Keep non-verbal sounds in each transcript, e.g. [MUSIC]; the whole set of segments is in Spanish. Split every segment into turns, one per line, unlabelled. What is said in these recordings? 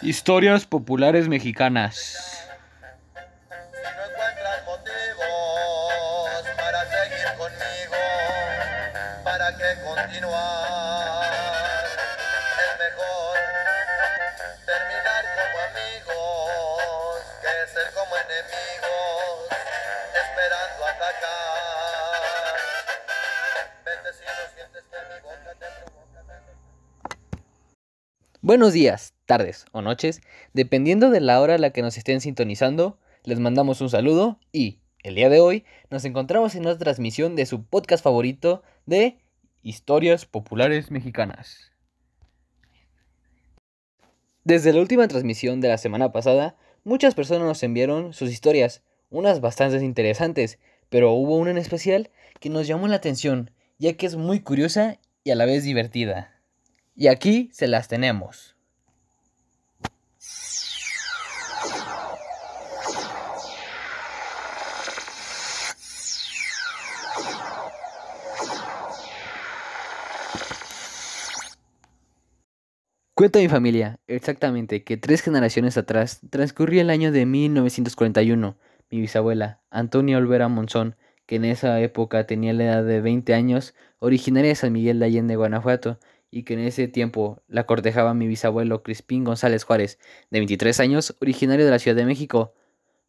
Historias populares mexicanas.
Buenos días, tardes o noches, dependiendo de la hora a la que nos estén sintonizando, les mandamos un saludo y el día de hoy nos encontramos en una transmisión de su podcast favorito de
Historias populares mexicanas.
Desde la última transmisión de la semana pasada, muchas personas nos enviaron sus historias, unas bastante interesantes, pero hubo una en especial que nos llamó la atención, ya que es muy curiosa y a la vez divertida. Y aquí se las tenemos. Cuenta mi familia, exactamente, que tres generaciones atrás transcurría el año de 1941. Mi bisabuela, Antonia Olvera Monzón, que en esa época tenía la edad de 20 años, originaria de San Miguel de Allende, Guanajuato, y que en ese tiempo la cortejaba mi bisabuelo Crispín González Juárez, de 23 años, originario de la Ciudad de México.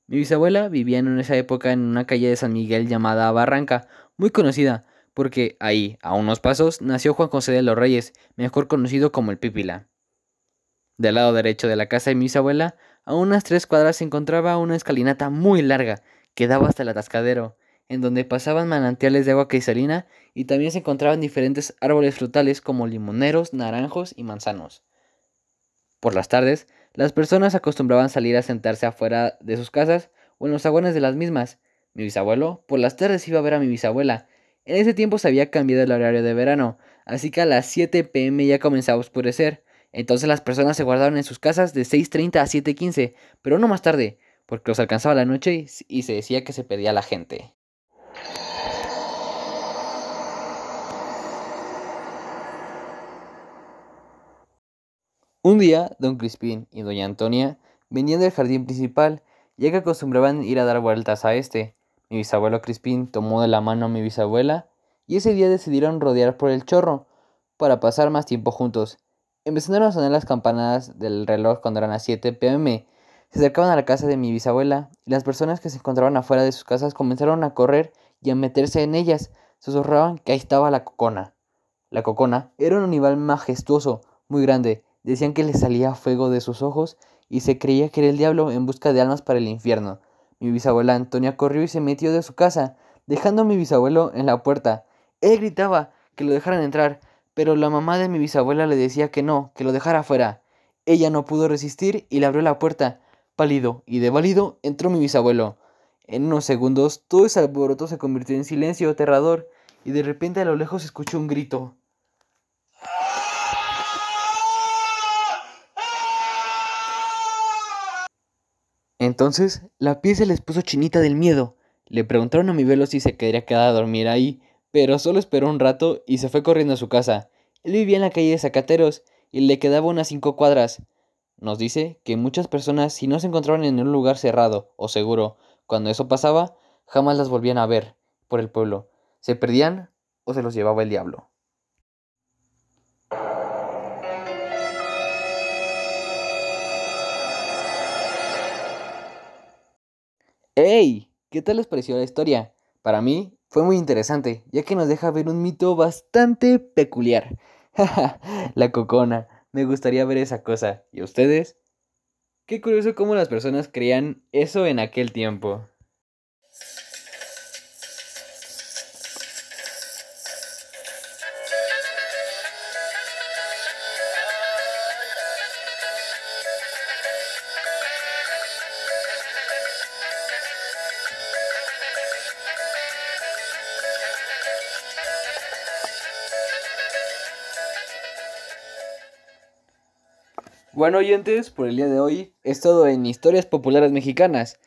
Mi bisabuela vivía en esa época en una calle de San Miguel llamada Barranca, muy conocida, porque ahí, a unos pasos, nació Juan José de los Reyes, mejor conocido como el Pípila. Del lado derecho de la casa de mi bisabuela, a unas tres cuadras se encontraba una escalinata muy larga que daba hasta el atascadero, en donde pasaban manantiales de agua cristalina y también se encontraban diferentes árboles frutales como limoneros, naranjos y manzanos. Por las tardes, las personas acostumbraban salir a sentarse afuera de sus casas o en los aguanes de las mismas. Mi bisabuelo por las tardes iba a ver a mi bisabuela. En ese tiempo se había cambiado el horario de verano, así que a las 7 pm ya comenzaba a oscurecer. Entonces las personas se guardaban en sus casas de 6.30 a 7.15, pero no más tarde, porque los alcanzaba la noche y, se decía que se perdía la gente. Un día, don Crispín y doña Antonia venían del jardín principal, ya que acostumbraban ir a dar vueltas a este. Mi bisabuelo Crispín tomó de la mano a mi bisabuela y ese día decidieron rodear por el chorro para pasar más tiempo juntos. Empezaron a sonar las campanadas del reloj cuando eran las 7 pm. Se acercaban a la casa de mi bisabuela y las personas que se encontraban afuera de sus casas comenzaron a correr y a meterse en ellas. Susurraban que ahí estaba la cocona. La cocona era un animal majestuoso, muy grande. Decían que le salía fuego de sus ojos y se creía que era el diablo en busca de almas para el infierno. Mi bisabuela Antonia corrió y se metió de su casa, dejando a mi bisabuelo en la puerta. Él gritaba que lo dejaran entrar, pero la mamá de mi bisabuela le decía que no, que lo dejara afuera. Ella no pudo resistir y le abrió la puerta. Pálido y devalido entró mi bisabuelo. En unos segundos todo ese alboroto se convirtió en silencio aterrador y de repente a lo lejos escuchó un grito. Entonces la piel se les puso chinita del miedo. Le preguntaron a mi velo si se quería quedar a dormir ahí, pero solo esperó un rato y se fue corriendo a su casa. Él vivía en la calle de Zacateros y le quedaba unas cinco cuadras. Nos dice que muchas personas, si no se encontraban en un lugar cerrado o seguro, cuando eso pasaba, jamás las volvían a ver por el pueblo. Se perdían o se los llevaba el diablo. ¡Ey! ¿Qué tal les pareció la historia? Para mí fue muy interesante, ya que nos deja ver un mito bastante peculiar. [LAUGHS] la cocona. Me gustaría ver esa cosa. ¿Y ustedes? Qué curioso cómo las personas creían eso en aquel tiempo. Bueno oyentes, por el día de hoy es todo en Historias Populares Mexicanas.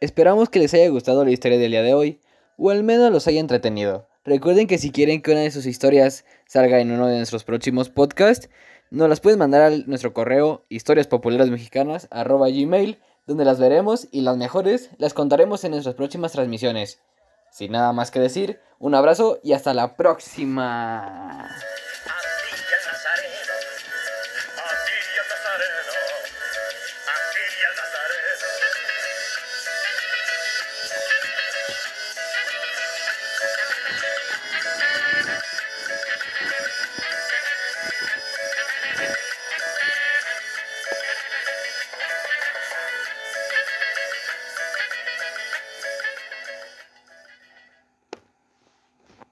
Esperamos que les haya gustado la historia del día de hoy, o al menos los haya entretenido. Recuerden que si quieren que una de sus historias salga en uno de nuestros próximos podcasts, nos las pueden mandar a nuestro correo historiaspopularesmexicanas.gmail, donde las veremos y las mejores las contaremos en nuestras próximas transmisiones. Sin nada más que decir, un abrazo y hasta la próxima.